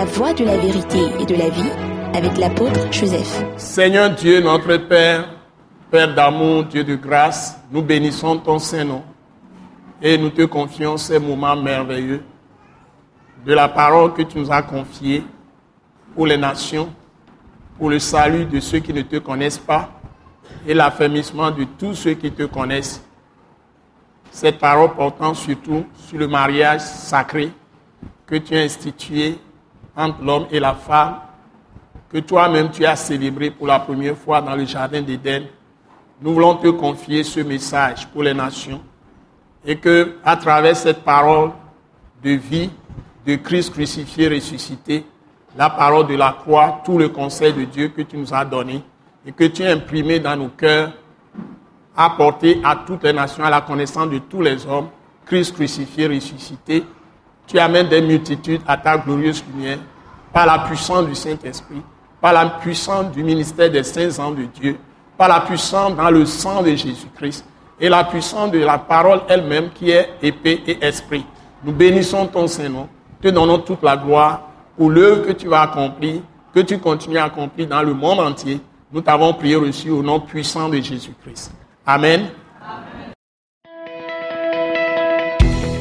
la voie de la vérité et de la vie avec l'apôtre Joseph. Seigneur Dieu, notre Père, Père d'amour, Dieu de grâce, nous bénissons ton Saint-Nom et nous te confions ces moments merveilleux de la parole que tu nous as confiée pour les nations, pour le salut de ceux qui ne te connaissent pas et l'affermissement de tous ceux qui te connaissent. Cette parole portant surtout sur le mariage sacré que tu as institué entre l'homme et la femme, que toi-même tu as célébré pour la première fois dans le Jardin d'Éden. Nous voulons te confier ce message pour les nations et que, à travers cette parole de vie de Christ crucifié, ressuscité, la parole de la croix, tout le conseil de Dieu que tu nous as donné et que tu as imprimé dans nos cœurs, apporté à toutes les nations, à la connaissance de tous les hommes, Christ crucifié, ressuscité, tu amènes des multitudes à ta glorieuse lumière par la puissance du Saint-Esprit, par la puissance du ministère des saints ans de Dieu, par la puissance dans le sang de Jésus-Christ et la puissance de la parole elle-même qui est épée et esprit. Nous bénissons ton Saint-Nom, te donnons toute la gloire pour l'œuvre que tu as accomplie, que tu continues à accomplir dans le monde entier. Nous t'avons prié reçu au nom puissant de Jésus-Christ. Amen.